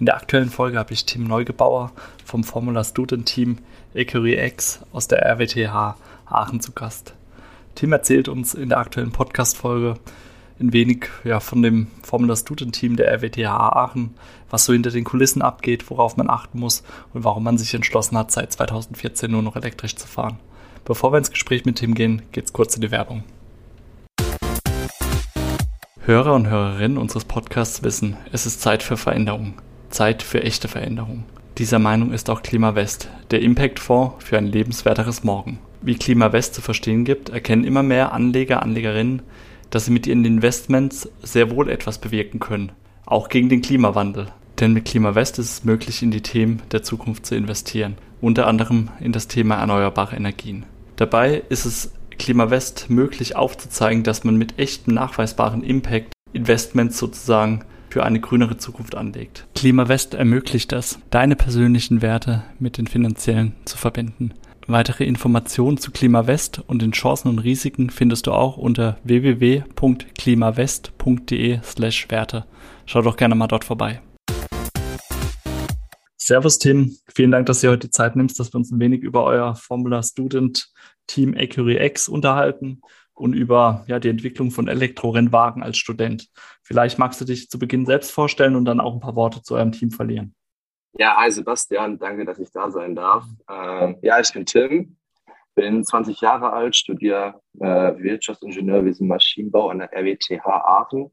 In der aktuellen Folge habe ich Tim Neugebauer vom Formula Student Team Ecurie X aus der RWTH Aachen zu Gast. Tim erzählt uns in der aktuellen Podcast-Folge ein wenig ja, von dem Formula Student Team der RWTH Aachen, was so hinter den Kulissen abgeht, worauf man achten muss und warum man sich entschlossen hat, seit 2014 nur noch elektrisch zu fahren. Bevor wir ins Gespräch mit Tim gehen, geht's kurz in die Werbung. Hörer und Hörerinnen unseres Podcasts wissen, es ist Zeit für Veränderung. Zeit für echte Veränderung. Dieser Meinung ist auch Klimawest, der Impact-Fonds für ein lebenswerteres Morgen. Wie Klimawest zu verstehen gibt, erkennen immer mehr Anleger, Anlegerinnen, dass sie mit ihren Investments sehr wohl etwas bewirken können, auch gegen den Klimawandel. Denn mit Klimawest ist es möglich, in die Themen der Zukunft zu investieren, unter anderem in das Thema erneuerbare Energien. Dabei ist es Klimawest möglich aufzuzeigen, dass man mit echtem nachweisbaren Impact Investments sozusagen für eine grünere Zukunft anlegt. Klimawest ermöglicht es, deine persönlichen Werte mit den finanziellen zu verbinden. Weitere Informationen zu Klimawest und den Chancen und Risiken findest du auch unter www.klimawest.de/werte. Schau doch gerne mal dort vorbei. Servus Tim, vielen Dank, dass du heute die Zeit nimmst, dass wir uns ein wenig über euer Formula Student Team Ecury X unterhalten und über ja, die Entwicklung von Elektrorennwagen als Student. Vielleicht magst du dich zu Beginn selbst vorstellen und dann auch ein paar Worte zu eurem Team verlieren. Ja, hi Sebastian, danke, dass ich da sein darf. Ähm, ja, ich bin Tim, bin 20 Jahre alt, studiere äh, Wirtschaftsingenieurwesen Maschinenbau an der RWTH Aachen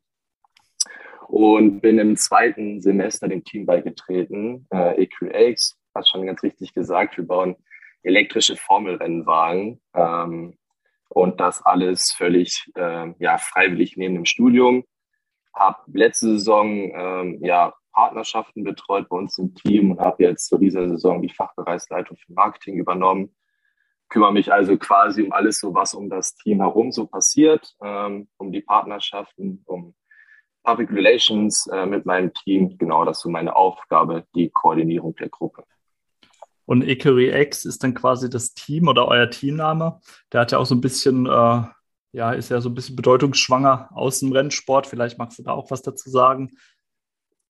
und bin im zweiten Semester dem Team beigetreten, äh, EQX, hast schon ganz richtig gesagt, wir bauen elektrische Formelrennwagen. Ähm, und das alles völlig äh, ja, freiwillig neben dem Studium. Habe letzte Saison ähm, ja, Partnerschaften betreut bei uns im Team und habe jetzt zu dieser Saison die Fachbereichsleitung für Marketing übernommen. Kümmere mich also quasi um alles, so was um das Team herum so passiert, ähm, um die Partnerschaften, um Public Relations äh, mit meinem Team. Genau, das ist so meine Aufgabe, die Koordinierung der Gruppe. Und Ecurie X ist dann quasi das Team oder euer Teamname. Der hat ja auch so ein bisschen, äh, ja, ist ja so ein bisschen bedeutungsschwanger aus dem Rennsport. Vielleicht magst du da auch was dazu sagen.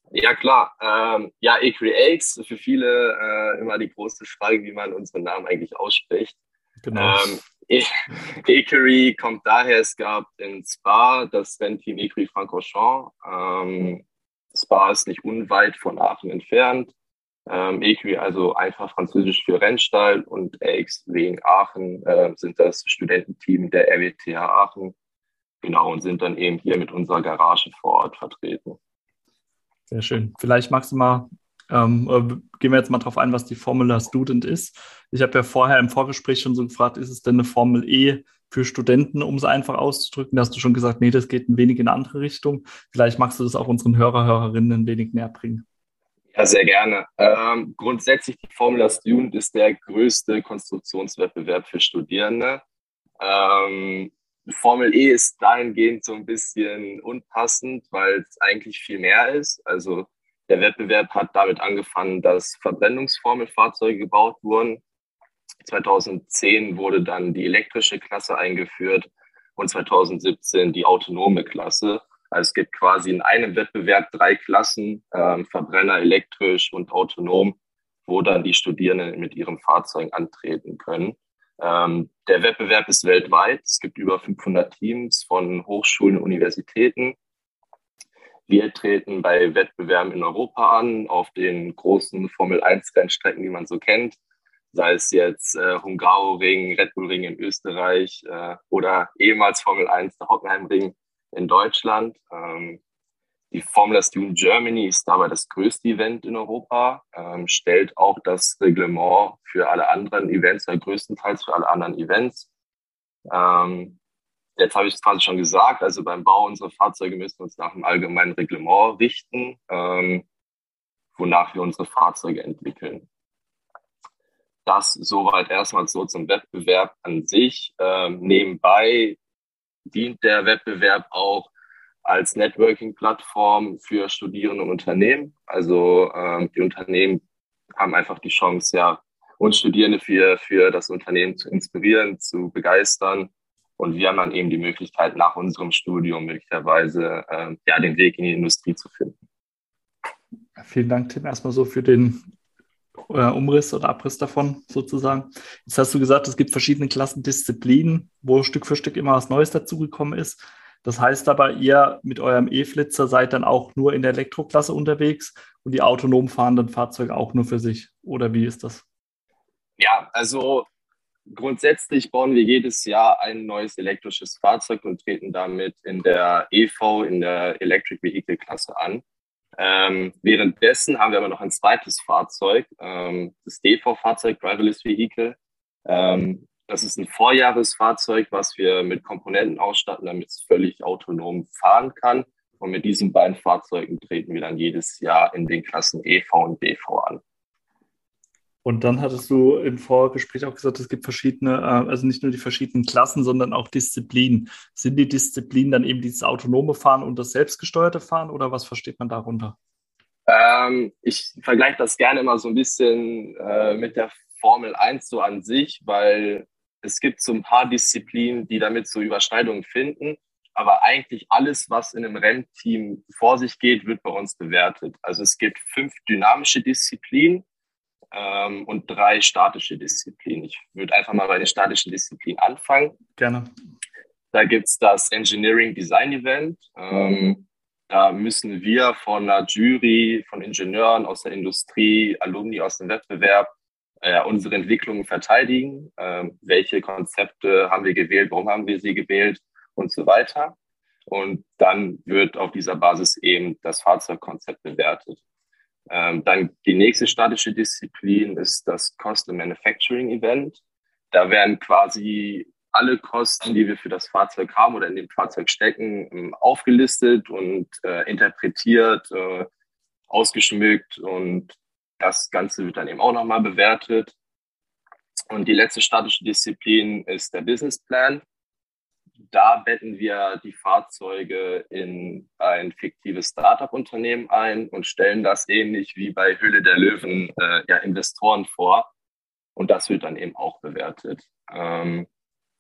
Ja, klar. Ähm, ja, X, für viele äh, immer die große Frage, wie man unseren Namen eigentlich ausspricht. Genau. Ähm, e Ecurie kommt daher, es gab in Spa das Rennteam Ecurie Francorchamps. Ähm, Spa ist nicht unweit von Aachen entfernt. Ähm, EQI, also einfach französisch für Rennstall und AX wegen Aachen äh, sind das Studententeam der RWTH Aachen. Genau, und sind dann eben hier mit unserer Garage vor Ort vertreten. Sehr schön. Vielleicht magst du mal, ähm, äh, gehen wir jetzt mal drauf ein, was die Formula Student ist. Ich habe ja vorher im Vorgespräch schon so gefragt, ist es denn eine Formel E für Studenten, um es einfach auszudrücken? Da hast du schon gesagt, nee, das geht ein wenig in eine andere Richtung. Vielleicht magst du das auch unseren Hörer, Hörerinnen ein wenig näher bringen. Ja, sehr gerne. Ähm, grundsätzlich die Formula Student ist der größte Konstruktionswettbewerb für Studierende. Ähm, Formel E ist dahingehend so ein bisschen unpassend, weil es eigentlich viel mehr ist. Also der Wettbewerb hat damit angefangen, dass Verbrennungsformelfahrzeuge gebaut wurden. 2010 wurde dann die elektrische Klasse eingeführt und 2017 die autonome Klasse. Also es gibt quasi in einem Wettbewerb drei Klassen, ähm, Verbrenner, elektrisch und autonom, wo dann die Studierenden mit ihrem Fahrzeug antreten können. Ähm, der Wettbewerb ist weltweit. Es gibt über 500 Teams von Hochschulen und Universitäten. Wir treten bei Wettbewerben in Europa an, auf den großen Formel-1-Rennstrecken, die man so kennt. Sei es jetzt äh, Hungaroring, Red Bull Ring in Österreich äh, oder ehemals Formel 1 der Hockenheimring in Deutschland. Ähm, die Formula Student Germany ist dabei das größte Event in Europa, ähm, stellt auch das Reglement für alle anderen Events, oder größtenteils für alle anderen Events. Ähm, jetzt habe ich es quasi schon gesagt, also beim Bau unserer Fahrzeuge müssen wir uns nach dem allgemeinen Reglement richten, ähm, wonach wir unsere Fahrzeuge entwickeln. das soweit erstmal so zum Wettbewerb an sich. Ähm, nebenbei dient der Wettbewerb auch als Networking-Plattform für Studierende und Unternehmen. Also ähm, die Unternehmen haben einfach die Chance, ja, uns Studierende für, für das Unternehmen zu inspirieren, zu begeistern. Und wir haben dann eben die Möglichkeit, nach unserem Studium möglicherweise äh, ja, den Weg in die Industrie zu finden. Vielen Dank, Tim, erstmal so für den äh, Umriss oder Abriss davon sozusagen. Jetzt hast du gesagt, es gibt verschiedene Klassendisziplinen, wo Stück für Stück immer was Neues dazugekommen ist. Das heißt aber, ihr mit eurem E-Flitzer seid dann auch nur in der Elektroklasse unterwegs und die autonom fahrenden Fahrzeuge auch nur für sich. Oder wie ist das? Ja, also grundsätzlich bauen wir jedes Jahr ein neues elektrisches Fahrzeug und treten damit in der EV, in der Electric Vehicle Klasse an. Ähm, währenddessen haben wir aber noch ein zweites Fahrzeug, ähm, das DV-Fahrzeug, Driverless Vehicle. Ähm, das ist ein Vorjahresfahrzeug, was wir mit Komponenten ausstatten, damit es völlig autonom fahren kann. Und mit diesen beiden Fahrzeugen treten wir dann jedes Jahr in den Klassen EV und DV an. Und dann hattest du im Vorgespräch auch gesagt, es gibt verschiedene, äh, also nicht nur die verschiedenen Klassen, sondern auch Disziplinen. Sind die Disziplinen dann eben dieses autonome Fahren und das selbstgesteuerte Fahren oder was versteht man darunter? Ähm, ich vergleiche das gerne immer so ein bisschen äh, mit der Formel 1 so an sich, weil es gibt so ein paar Disziplinen, die damit so Überschneidungen finden. Aber eigentlich alles, was in einem Rennteam vor sich geht, wird bei uns bewertet. Also es gibt fünf dynamische Disziplinen ähm, und drei statische Disziplinen. Ich würde einfach mal bei den statischen Disziplinen anfangen. Gerne. Da gibt es das Engineering Design Event. Ähm, da müssen wir von einer Jury, von Ingenieuren aus der Industrie, Alumni aus dem Wettbewerb äh, unsere Entwicklungen verteidigen. Äh, welche Konzepte haben wir gewählt, warum haben wir sie gewählt und so weiter. Und dann wird auf dieser Basis eben das Fahrzeugkonzept bewertet. Ähm, dann die nächste statische Disziplin ist das Cost Manufacturing Event. Da werden quasi alle Kosten, die wir für das Fahrzeug haben oder in dem Fahrzeug stecken, ähm, aufgelistet und äh, interpretiert, äh, ausgeschmückt und das Ganze wird dann eben auch nochmal bewertet. Und die letzte statische Disziplin ist der Business Plan da betten wir die Fahrzeuge in ein fiktives Startup-Unternehmen ein und stellen das ähnlich wie bei Höhle der Löwen äh, ja, Investoren vor. Und das wird dann eben auch bewertet. Ähm,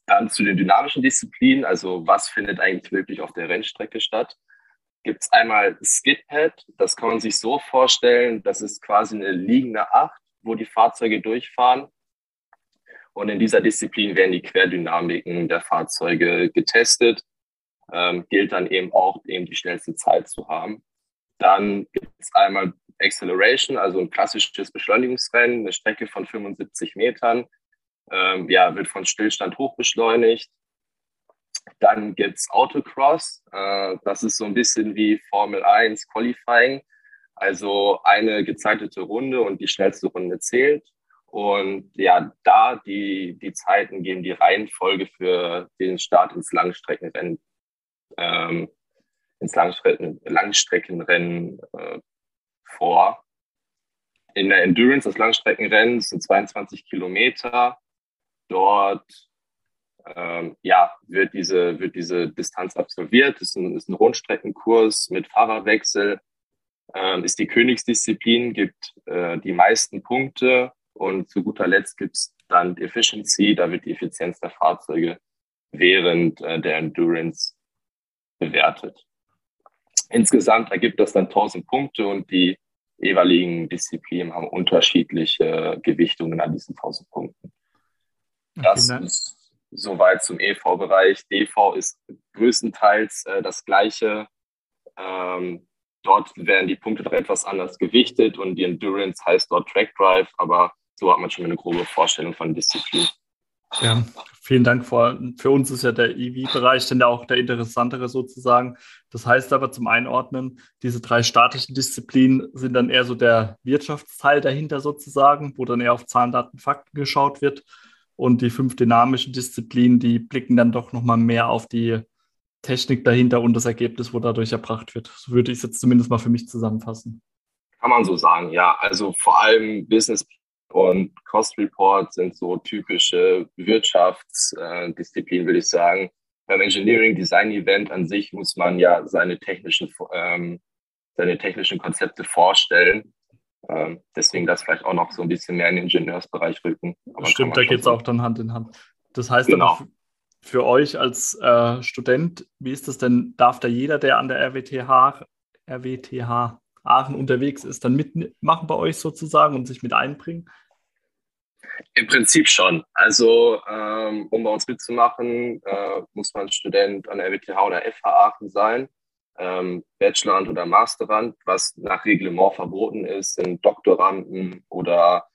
dann zu den dynamischen Disziplinen, also was findet eigentlich wirklich auf der Rennstrecke statt, gibt es einmal Skidpad. Das kann man sich so vorstellen, das ist quasi eine liegende Acht, wo die Fahrzeuge durchfahren. Und in dieser Disziplin werden die Querdynamiken der Fahrzeuge getestet. Ähm, gilt dann eben auch, eben die schnellste Zeit zu haben. Dann gibt es einmal Acceleration, also ein klassisches Beschleunigungsrennen, eine Strecke von 75 Metern. Ähm, ja, wird von Stillstand hoch beschleunigt. Dann gibt es Autocross. Äh, das ist so ein bisschen wie Formel 1 Qualifying. Also eine gezeitete Runde und die schnellste Runde zählt. Und ja, da die, die Zeiten geben die Reihenfolge für den Start ins Langstreckenrennen, ähm, ins Langstrecken, Langstreckenrennen äh, vor. In der Endurance, das Langstreckenrennen, sind 22 Kilometer. Dort ähm, ja, wird, diese, wird diese Distanz absolviert. Das ist ein, ist ein Rundstreckenkurs mit Fahrerwechsel. Ähm, ist die Königsdisziplin, gibt äh, die meisten Punkte und zu guter Letzt gibt es dann die Efficiency, da wird die Effizienz der Fahrzeuge während äh, der Endurance bewertet. Insgesamt ergibt das dann 1000 Punkte und die jeweiligen Disziplinen haben unterschiedliche Gewichtungen an diesen 1000 Punkten. Das ist soweit zum EV-Bereich. DV ist größtenteils äh, das gleiche. Ähm, dort werden die Punkte doch etwas anders gewichtet und die Endurance heißt dort Track Drive, aber so hat man schon eine grobe Vorstellung von Disziplin. Ja, vielen Dank. Für, für uns ist ja der EV-Bereich dann auch der interessantere sozusagen. Das heißt aber zum Einordnen, diese drei statischen Disziplinen sind dann eher so der Wirtschaftsteil dahinter sozusagen, wo dann eher auf Zahlen, Daten, Fakten geschaut wird. Und die fünf dynamischen Disziplinen, die blicken dann doch nochmal mehr auf die Technik dahinter und das Ergebnis, wo dadurch erbracht wird. So würde ich es jetzt zumindest mal für mich zusammenfassen. Kann man so sagen, ja. Also vor allem Business und Cost Report sind so typische Wirtschaftsdisziplinen, würde ich sagen. Beim Engineering Design Event an sich muss man ja seine technischen, ähm, seine technischen Konzepte vorstellen. Ähm, deswegen das vielleicht auch noch so ein bisschen mehr in den Ingenieursbereich rücken. Aber Stimmt, da geht es auch dann Hand in Hand. Das heißt genau. aber für euch als äh, Student, wie ist das denn? Darf da jeder, der an der RWTH, RWTH Aachen unterwegs ist, dann mitmachen bei euch sozusagen und sich mit einbringen? Im Prinzip schon. Also, ähm, um bei uns mitzumachen, äh, muss man Student an der RWTH oder FH Aachen sein, ähm, Bachelorand oder Masterand. Was nach Reglement verboten ist, sind Doktoranden oder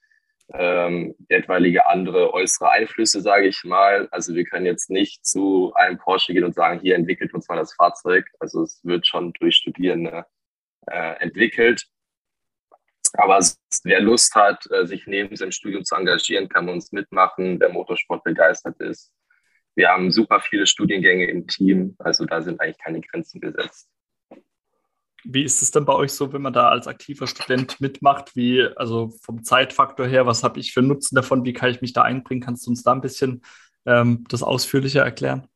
ähm, etwaige andere äußere Einflüsse, sage ich mal. Also wir können jetzt nicht zu einem Porsche gehen und sagen, hier entwickelt uns mal das Fahrzeug. Also es wird schon durch Studierende äh, entwickelt. Aber wer Lust hat, äh, sich neben seinem Studium zu engagieren, kann uns mitmachen, wer Motorsport begeistert ist. Wir haben super viele Studiengänge im Team, also da sind eigentlich keine Grenzen gesetzt. Wie ist es denn bei euch so, wenn man da als aktiver Student mitmacht? Wie, also vom Zeitfaktor her, was habe ich für Nutzen davon? Wie kann ich mich da einbringen? Kannst du uns da ein bisschen ähm, das ausführlicher erklären?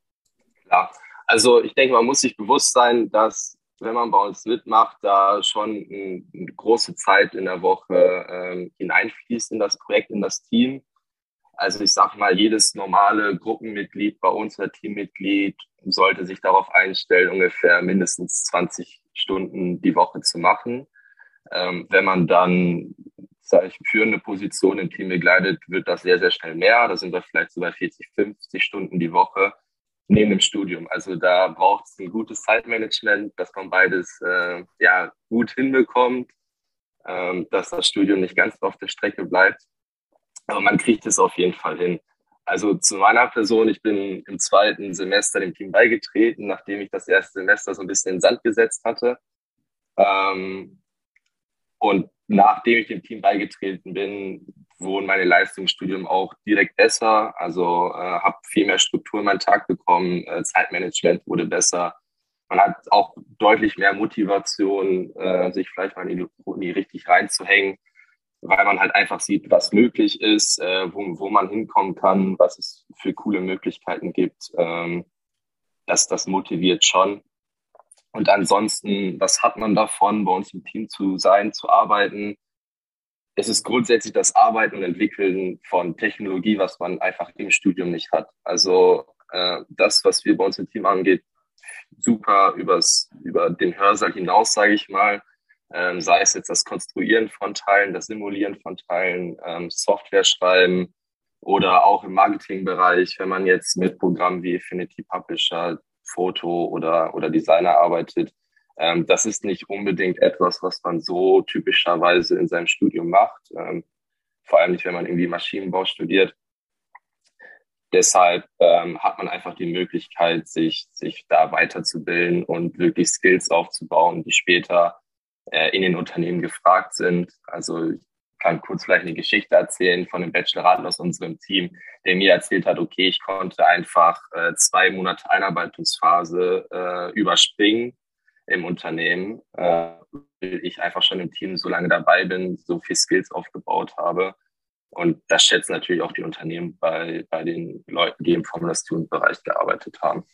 Ja, also ich denke, man muss sich bewusst sein, dass wenn man bei uns mitmacht, da schon eine große Zeit in der Woche ähm, hineinfließt in das Projekt, in das Team. Also ich sage mal, jedes normale Gruppenmitglied bei uns oder Teammitglied sollte sich darauf einstellen, ungefähr mindestens 20 Stunden die Woche zu machen. Ähm, wenn man dann, sage ich, führende Position im Team begleitet, wird das sehr, sehr schnell mehr. Da sind wir vielleicht so bei 40, 50 Stunden die Woche neben dem Studium. Also da braucht es ein gutes Zeitmanagement, dass man beides äh, ja, gut hinbekommt, ähm, dass das Studium nicht ganz auf der Strecke bleibt. Aber man kriegt es auf jeden Fall hin. Also zu meiner Person, ich bin im zweiten Semester dem Team beigetreten, nachdem ich das erste Semester so ein bisschen in den Sand gesetzt hatte. Ähm, und nachdem ich dem Team beigetreten bin, wurden meine Leistungen im Studium auch direkt besser. Also äh, habe viel mehr Struktur in meinen Tag bekommen, äh, Zeitmanagement wurde besser. Man hat auch deutlich mehr Motivation, äh, sich vielleicht mal in die Uni richtig reinzuhängen, weil man halt einfach sieht, was möglich ist, äh, wo, wo man hinkommen kann, was es für coole Möglichkeiten gibt. Ähm, das, das motiviert schon. Und ansonsten, was hat man davon, bei uns im Team zu sein, zu arbeiten? Es ist grundsätzlich das Arbeiten und Entwickeln von Technologie, was man einfach im Studium nicht hat. Also äh, das, was wir bei uns im Team angeht, super übers, über den Hörsaal hinaus, sage ich mal. Ähm, sei es jetzt das Konstruieren von Teilen, das Simulieren von Teilen, ähm, Software schreiben oder auch im Marketingbereich, wenn man jetzt mit Programmen wie Affinity Publisher, Foto oder, oder Designer arbeitet, ähm, das ist nicht unbedingt etwas, was man so typischerweise in seinem Studium macht. Ähm, vor allem nicht, wenn man irgendwie Maschinenbau studiert. Deshalb ähm, hat man einfach die Möglichkeit, sich, sich da weiterzubilden und wirklich Skills aufzubauen, die später äh, in den Unternehmen gefragt sind. Also ich kann kurz vielleicht eine Geschichte erzählen von einem Bacheloraten aus unserem Team, der mir erzählt hat, okay, ich konnte einfach äh, zwei Monate Einarbeitungsphase äh, überspringen im Unternehmen, äh, weil ich einfach schon im Team so lange dabei bin, so viel Skills aufgebaut habe. Und das schätzen natürlich auch die Unternehmen bei, bei den Leuten, die im Formula Student-Bereich gearbeitet haben.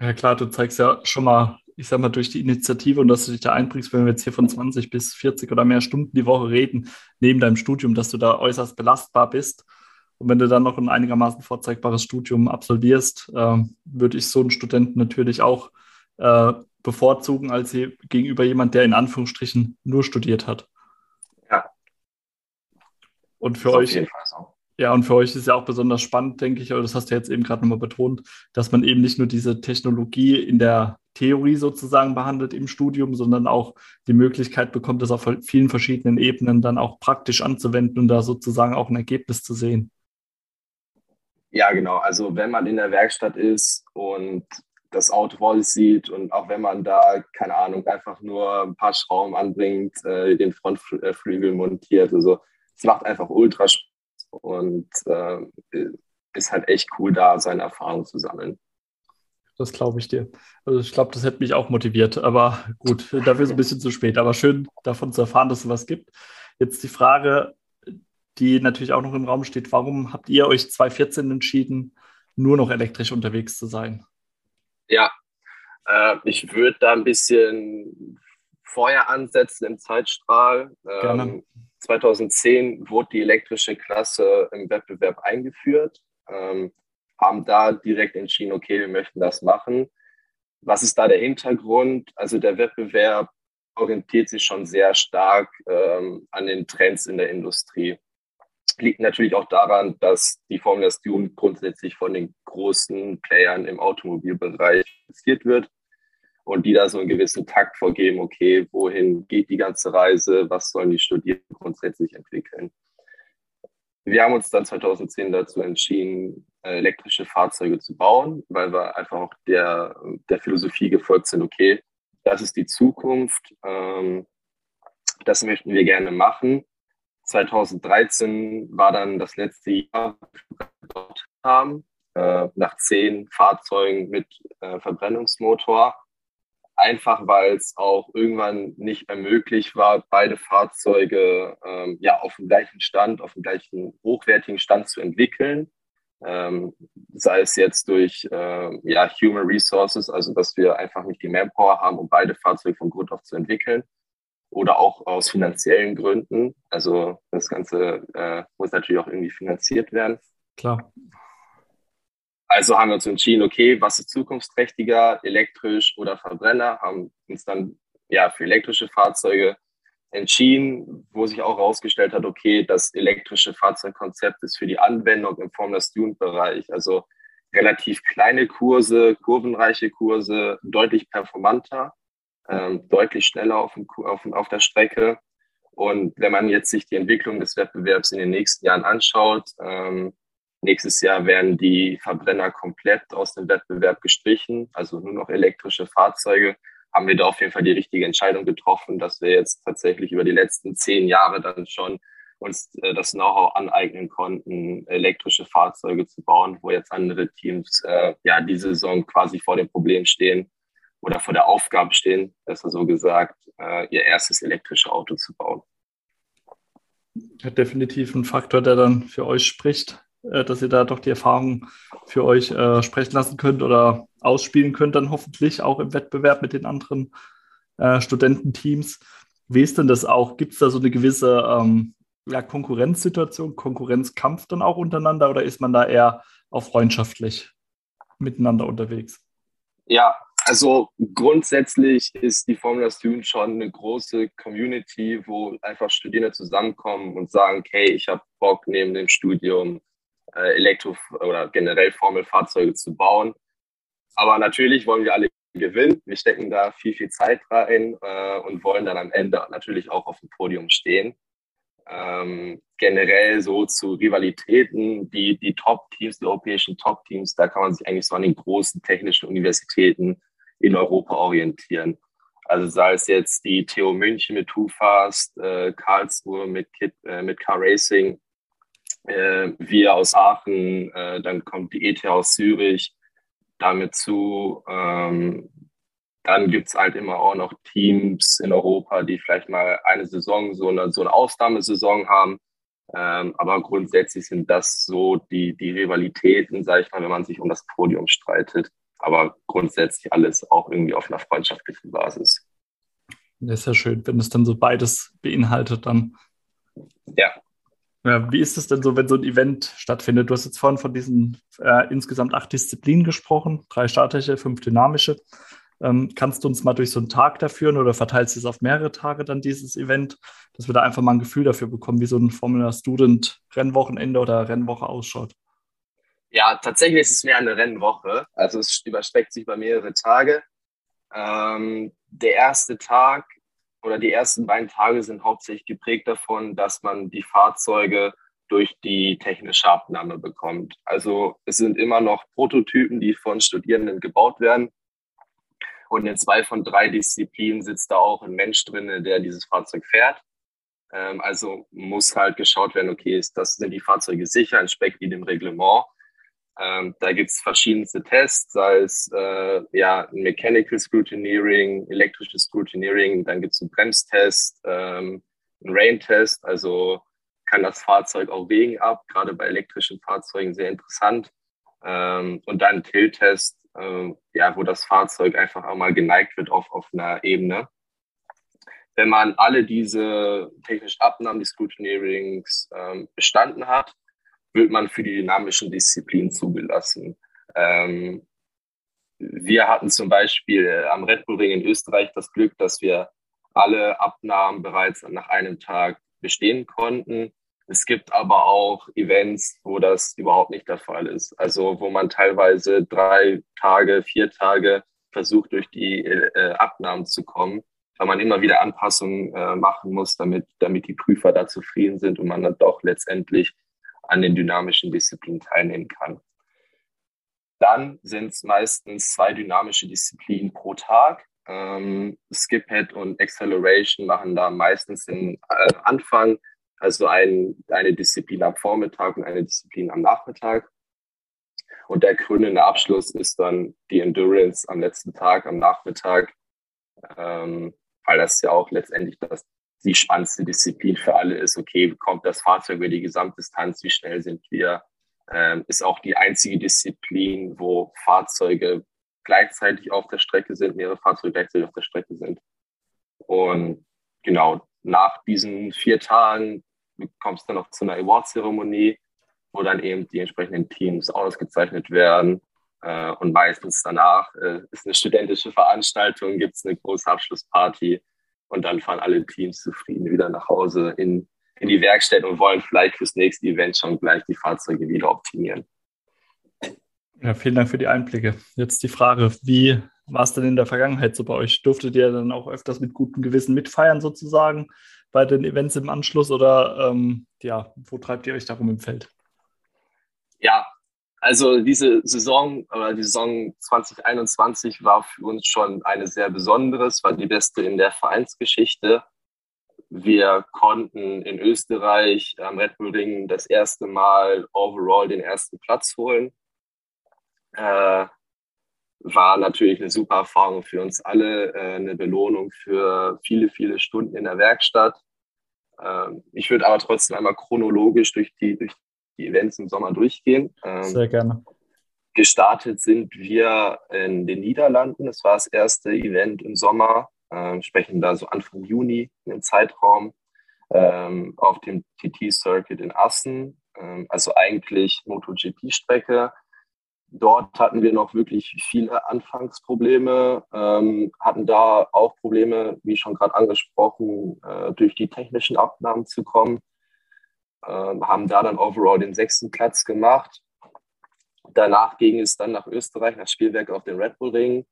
Ja klar, du zeigst ja schon mal, ich sag mal, durch die Initiative und dass du dich da einbringst, wenn wir jetzt hier von 20 bis 40 oder mehr Stunden die Woche reden, neben deinem Studium, dass du da äußerst belastbar bist. Und wenn du dann noch ein einigermaßen vorzeigbares Studium absolvierst, äh, würde ich so einen Studenten natürlich auch äh, bevorzugen als sie gegenüber jemand, der in Anführungsstrichen nur studiert hat. Ja. Und für euch. So. Ja, und für euch ist ja auch besonders spannend, denke ich, aber das hast du jetzt eben gerade nochmal betont, dass man eben nicht nur diese Technologie in der Theorie sozusagen behandelt im Studium, sondern auch die Möglichkeit bekommt, das auf vielen verschiedenen Ebenen dann auch praktisch anzuwenden und da sozusagen auch ein Ergebnis zu sehen. Ja, genau. Also wenn man in der Werkstatt ist und das Auto sich sieht und auch wenn man da, keine Ahnung, einfach nur ein paar Schrauben anbringt, äh, den Frontflügel montiert. Also es macht einfach ultra Spaß und äh, ist halt echt cool, da seine Erfahrungen zu sammeln. Das glaube ich dir. Also ich glaube, das hätte mich auch motiviert. Aber gut, dafür ist ein bisschen zu spät. Aber schön davon zu erfahren, dass es was gibt. Jetzt die Frage, die natürlich auch noch im Raum steht. Warum habt ihr euch 2014 entschieden, nur noch elektrisch unterwegs zu sein? Ja, äh, ich würde da ein bisschen vorher ansetzen im Zeitstrahl. Ähm, 2010 wurde die elektrische Klasse im Wettbewerb eingeführt, ähm, haben da direkt entschieden, okay, wir möchten das machen. Was ist da der Hintergrund? Also der Wettbewerb orientiert sich schon sehr stark ähm, an den Trends in der Industrie. Liegt natürlich auch daran, dass die Formula Dune grundsätzlich von den großen Playern im Automobilbereich investiert wird und die da so einen gewissen Takt vorgeben, okay, wohin geht die ganze Reise, was sollen die Studierenden grundsätzlich entwickeln. Wir haben uns dann 2010 dazu entschieden, elektrische Fahrzeuge zu bauen, weil wir einfach auch der, der Philosophie gefolgt sind, okay, das ist die Zukunft, ähm, das möchten wir gerne machen. 2013 war dann das letzte Jahr, dort haben, äh, nach zehn Fahrzeugen mit äh, Verbrennungsmotor. Einfach weil es auch irgendwann nicht mehr möglich war, beide Fahrzeuge ähm, ja auf dem gleichen Stand, auf dem gleichen hochwertigen Stand zu entwickeln. Ähm, sei es jetzt durch äh, ja, Human Resources, also dass wir einfach nicht die Manpower haben, um beide Fahrzeuge von Grund auf zu entwickeln, oder auch aus finanziellen Gründen. Also das Ganze äh, muss natürlich auch irgendwie finanziert werden. Klar. Also haben wir uns entschieden, okay, was ist zukunftsträchtiger, elektrisch oder Verbrenner, haben uns dann ja für elektrische Fahrzeuge entschieden, wo sich auch herausgestellt hat, okay, das elektrische Fahrzeugkonzept ist für die Anwendung im Formula Student-Bereich, also relativ kleine Kurse, kurvenreiche Kurse, deutlich performanter ähm, deutlich schneller auf, dem, auf, auf der Strecke. Und wenn man jetzt sich die Entwicklung des Wettbewerbs in den nächsten Jahren anschaut, ähm, nächstes Jahr werden die Verbrenner komplett aus dem Wettbewerb gestrichen, also nur noch elektrische Fahrzeuge, haben wir da auf jeden Fall die richtige Entscheidung getroffen, dass wir jetzt tatsächlich über die letzten zehn Jahre dann schon uns äh, das Know-how aneignen konnten, elektrische Fahrzeuge zu bauen, wo jetzt andere Teams äh, ja diese Saison quasi vor dem Problem stehen, oder vor der Aufgabe stehen, besser so gesagt, äh, ihr erstes elektrisches Auto zu bauen. Ja, definitiv ein Faktor, der dann für euch spricht, äh, dass ihr da doch die Erfahrung für euch äh, sprechen lassen könnt oder ausspielen könnt, dann hoffentlich auch im Wettbewerb mit den anderen äh, Studententeams. Wie ist denn das auch? Gibt es da so eine gewisse ähm, ja, Konkurrenzsituation, Konkurrenzkampf dann auch untereinander oder ist man da eher auch freundschaftlich miteinander unterwegs? Ja, also grundsätzlich ist die Formula Student schon eine große Community, wo einfach Studierende zusammenkommen und sagen, okay, ich habe Bock neben dem Studium äh, Elektro- oder generell Formelfahrzeuge zu bauen. Aber natürlich wollen wir alle gewinnen. Wir stecken da viel, viel Zeit rein äh, und wollen dann am Ende natürlich auch auf dem Podium stehen. Ähm, generell so zu Rivalitäten, die, die Top-Teams, die europäischen Top-Teams, da kann man sich eigentlich so an den großen technischen Universitäten in Europa orientieren. Also sei es jetzt die TU München mit TuFast, äh, Karlsruhe mit, Kit, äh, mit Car Racing, äh, wir aus Aachen, äh, dann kommt die ETH aus Zürich damit zu. Ähm, dann gibt es halt immer auch noch Teams in Europa, die vielleicht mal eine Saison, so eine, so eine Ausnahmesaison haben. Ähm, aber grundsätzlich sind das so die, die Rivalitäten, sage ich mal, wenn man sich um das Podium streitet aber grundsätzlich alles auch irgendwie auf einer freundschaftlichen Basis. Das ist ja schön, wenn es dann so beides beinhaltet, dann. Ja. ja. Wie ist es denn so, wenn so ein Event stattfindet? Du hast jetzt vorhin von diesen äh, insgesamt acht Disziplinen gesprochen, drei statische, fünf dynamische. Ähm, kannst du uns mal durch so einen Tag da führen oder verteilst du es auf mehrere Tage dann dieses Event, dass wir da einfach mal ein Gefühl dafür bekommen, wie so ein Formula Student Rennwochenende oder Rennwoche ausschaut? Ja, tatsächlich ist es mehr eine Rennwoche. Also es überstreckt sich über mehrere Tage. Ähm, der erste Tag oder die ersten beiden Tage sind hauptsächlich geprägt davon, dass man die Fahrzeuge durch die technische Abnahme bekommt. Also es sind immer noch Prototypen, die von Studierenden gebaut werden. Und in zwei von drei Disziplinen sitzt da auch ein Mensch drin, der dieses Fahrzeug fährt. Ähm, also muss halt geschaut werden, okay, ist das, sind die Fahrzeuge sicher, entspricht die dem Reglement. Ähm, da gibt es verschiedenste Tests, sei es äh, ja, Mechanical Scrutineering, elektrisches Scrutineering, dann gibt es einen Bremstest, ähm, einen Rain-Test, also kann das Fahrzeug auch wegen ab, gerade bei elektrischen Fahrzeugen sehr interessant. Ähm, und dann Tilt-Test, äh, ja, wo das Fahrzeug einfach einmal geneigt wird auf, auf einer Ebene. Wenn man alle diese technischen Abnahmen, die Scrutineerings ähm, bestanden hat, wird man für die dynamischen Disziplinen zugelassen. Ähm, wir hatten zum Beispiel am Red Bull Ring in Österreich das Glück, dass wir alle Abnahmen bereits nach einem Tag bestehen konnten. Es gibt aber auch Events, wo das überhaupt nicht der Fall ist. Also wo man teilweise drei Tage, vier Tage versucht, durch die äh, Abnahmen zu kommen, weil man immer wieder Anpassungen äh, machen muss, damit, damit die Prüfer da zufrieden sind und man dann doch letztendlich an den dynamischen Disziplinen teilnehmen kann. Dann sind es meistens zwei dynamische Disziplinen pro Tag. Ähm, Skip und Acceleration machen da meistens den äh, Anfang, also ein, eine Disziplin am Vormittag und eine Disziplin am Nachmittag. Und der krönende Abschluss ist dann die Endurance am letzten Tag, am Nachmittag, ähm, weil das ja auch letztendlich das, die spannendste Disziplin für alle ist. Okay, kommt das Fahrzeug über die Gesamtdistanz, wie schnell sind wir? Ähm, ist auch die einzige Disziplin, wo Fahrzeuge gleichzeitig auf der Strecke sind, mehrere Fahrzeuge gleichzeitig auf der Strecke sind. Und genau, nach diesen vier Tagen kommt es dann noch zu einer Award-Zeremonie, wo dann eben die entsprechenden Teams ausgezeichnet werden. Äh, und meistens danach äh, ist eine studentische Veranstaltung, gibt es eine große Abschlussparty und dann fahren alle Teams zufrieden wieder nach Hause in, in die Werkstätten und wollen vielleicht fürs nächste Event schon gleich die Fahrzeuge wieder optimieren. Ja, vielen Dank für die Einblicke. Jetzt die Frage, wie war es denn in der Vergangenheit so bei euch? Durftet ihr dann auch öfters mit gutem Gewissen mitfeiern sozusagen bei den Events im Anschluss oder ähm, ja, wo treibt ihr euch darum im Feld? Ja, also diese Saison oder die Saison 2021 war für uns schon eine sehr besondere. Es war die beste in der Vereinsgeschichte. Wir konnten in Österreich am Red Bull Ring das erste Mal overall den ersten Platz holen. Äh, war natürlich eine super Erfahrung für uns alle, äh, eine Belohnung für viele, viele Stunden in der Werkstatt. Äh, ich würde aber trotzdem einmal chronologisch durch die, durch die Events im Sommer durchgehen. Ähm, Sehr gerne. Gestartet sind wir in den Niederlanden. Das war das erste Event im Sommer, äh, sprechen da so Anfang Juni in den Zeitraum, ähm, auf dem TT-Circuit in Assen, ähm, also eigentlich MotoGP-Strecke Dort hatten wir noch wirklich viele Anfangsprobleme, ähm, hatten da auch Probleme, wie schon gerade angesprochen, äh, durch die technischen Abnahmen zu kommen, ähm, haben da dann overall den sechsten Platz gemacht. Danach ging es dann nach Österreich, nach Spielwerk auf den Red Bull Ring.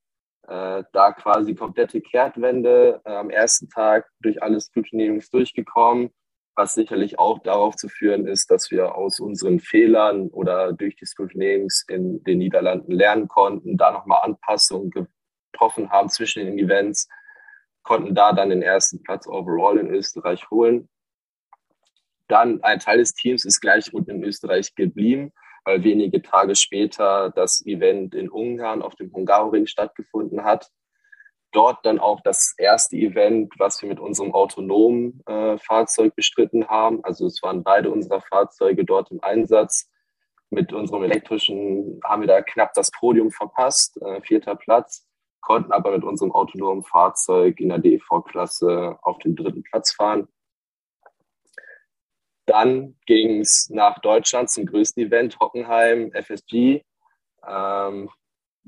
Äh, da quasi komplette Kehrtwende äh, am ersten Tag durch alle Scrutinierings durchgekommen was sicherlich auch darauf zu führen ist, dass wir aus unseren Fehlern oder durch die Scrutinings in den Niederlanden lernen konnten, da nochmal Anpassungen getroffen haben zwischen den Events, konnten da dann den ersten Platz overall in Österreich holen. Dann ein Teil des Teams ist gleich unten in Österreich geblieben, weil wenige Tage später das Event in Ungarn auf dem Hungaroring stattgefunden hat dort dann auch das erste Event, was wir mit unserem autonomen äh, Fahrzeug bestritten haben. Also es waren beide unserer Fahrzeuge dort im Einsatz. Mit unserem elektrischen haben wir da knapp das Podium verpasst, äh, vierter Platz, konnten aber mit unserem autonomen Fahrzeug in der DV-Klasse auf den dritten Platz fahren. Dann ging es nach Deutschland zum größten Event, Hockenheim, FSG. Ähm,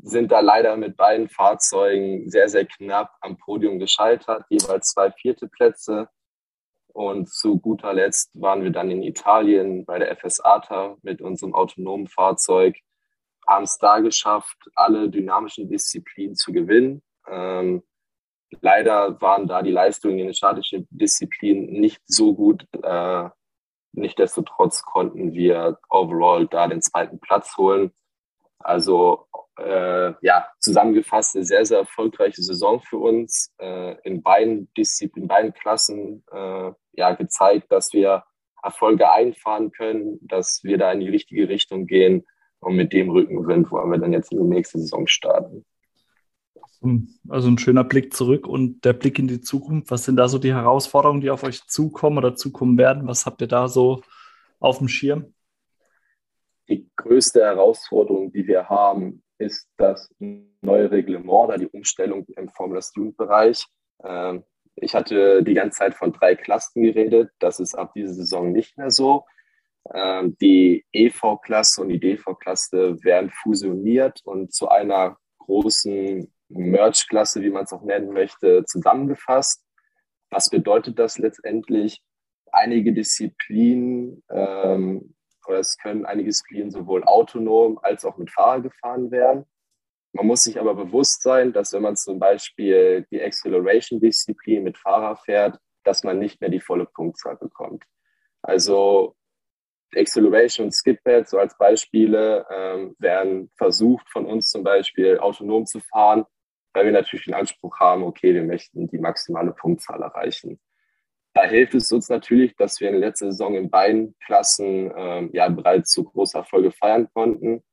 sind da leider mit beiden Fahrzeugen sehr, sehr knapp am Podium gescheitert, jeweils zwei vierte Plätze. Und zu guter Letzt waren wir dann in Italien bei der FS ATA mit unserem autonomen Fahrzeug, haben es da geschafft, alle dynamischen Disziplinen zu gewinnen. Ähm, leider waren da die Leistungen in den statischen Disziplinen nicht so gut. Äh, Nichtsdestotrotz konnten wir overall da den zweiten Platz holen. Also äh, ja, zusammengefasst eine sehr, sehr erfolgreiche Saison für uns. Äh, in beiden Disziplinen, in beiden Klassen äh, ja, gezeigt, dass wir Erfolge einfahren können, dass wir da in die richtige Richtung gehen. Und mit dem Rückenwind wollen wir dann jetzt in die nächste Saison starten. Also ein schöner Blick zurück und der Blick in die Zukunft. Was sind da so die Herausforderungen, die auf euch zukommen oder zukommen werden? Was habt ihr da so auf dem Schirm? Die größte Herausforderung, die wir haben, ist das neue Reglement oder die Umstellung im Formula Student Bereich. Ähm, ich hatte die ganze Zeit von drei Klassen geredet. Das ist ab dieser Saison nicht mehr so. Ähm, die EV-Klasse und die DV-Klasse werden fusioniert und zu einer großen Merch-Klasse, wie man es auch nennen möchte, zusammengefasst. Was bedeutet das letztendlich? Einige Disziplinen ähm, oder es können einige Disziplinen sowohl autonom als auch mit Fahrer gefahren werden. Man muss sich aber bewusst sein, dass wenn man zum Beispiel die Acceleration-Disziplin mit Fahrer fährt, dass man nicht mehr die volle Punktzahl bekommt. Also Acceleration und Skidpad, so als Beispiele, ähm, werden versucht von uns zum Beispiel autonom zu fahren, weil wir natürlich den Anspruch haben, okay, wir möchten die maximale Punktzahl erreichen. Da hilft es uns natürlich, dass wir in der letzten Saison in beiden Klassen ähm, ja bereits so große Erfolge feiern konnten.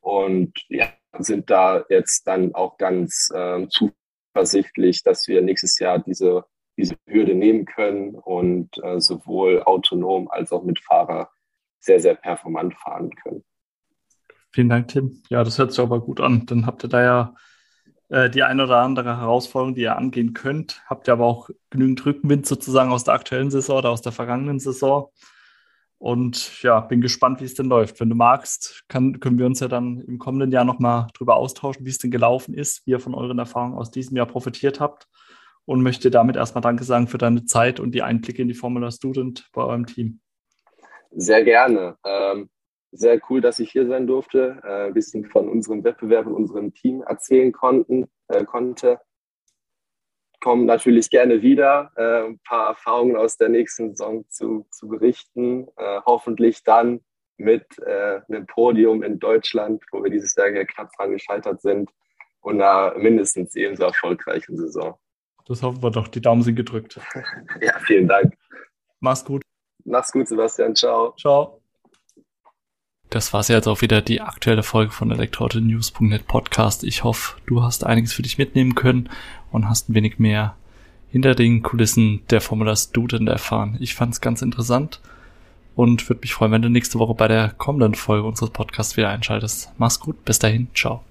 Und ja, sind da jetzt dann auch ganz ähm, zuversichtlich, dass wir nächstes Jahr diese diese Hürde nehmen können und äh, sowohl autonom als auch mit Fahrer sehr, sehr performant fahren können. Vielen Dank, Tim. Ja, das hört sich aber gut an. Dann habt ihr da ja äh, die eine oder andere Herausforderung, die ihr angehen könnt. Habt ihr aber auch genügend Rückenwind sozusagen aus der aktuellen Saison oder aus der vergangenen Saison. Und ja, bin gespannt, wie es denn läuft. Wenn du magst, kann, können wir uns ja dann im kommenden Jahr nochmal drüber austauschen, wie es denn gelaufen ist, wie ihr von euren Erfahrungen aus diesem Jahr profitiert habt und möchte damit erstmal Danke sagen für deine Zeit und die Einblicke in die Formula Student bei eurem Team. Sehr gerne. Ähm, sehr cool, dass ich hier sein durfte, äh, ein bisschen von unserem Wettbewerb und unserem Team erzählen konnten, äh, konnte. Kommen natürlich gerne wieder, äh, ein paar Erfahrungen aus der nächsten Saison zu, zu berichten. Äh, hoffentlich dann mit äh, einem Podium in Deutschland, wo wir dieses Jahr knapp dran gescheitert sind und einer mindestens ebenso erfolgreichen Saison. Das hoffen wir doch. Die Daumen sind gedrückt. Ja, vielen Dank. Mach's gut. Mach's gut, Sebastian. Ciao. Ciao. Das war's jetzt auch wieder die aktuelle Folge von elektroautonews.net Podcast. Ich hoffe, du hast einiges für dich mitnehmen können und hast ein wenig mehr hinter den Kulissen der Formula Student erfahren. Ich fand's ganz interessant und würde mich freuen, wenn du nächste Woche bei der kommenden Folge unseres Podcasts wieder einschaltest. Mach's gut, bis dahin, ciao.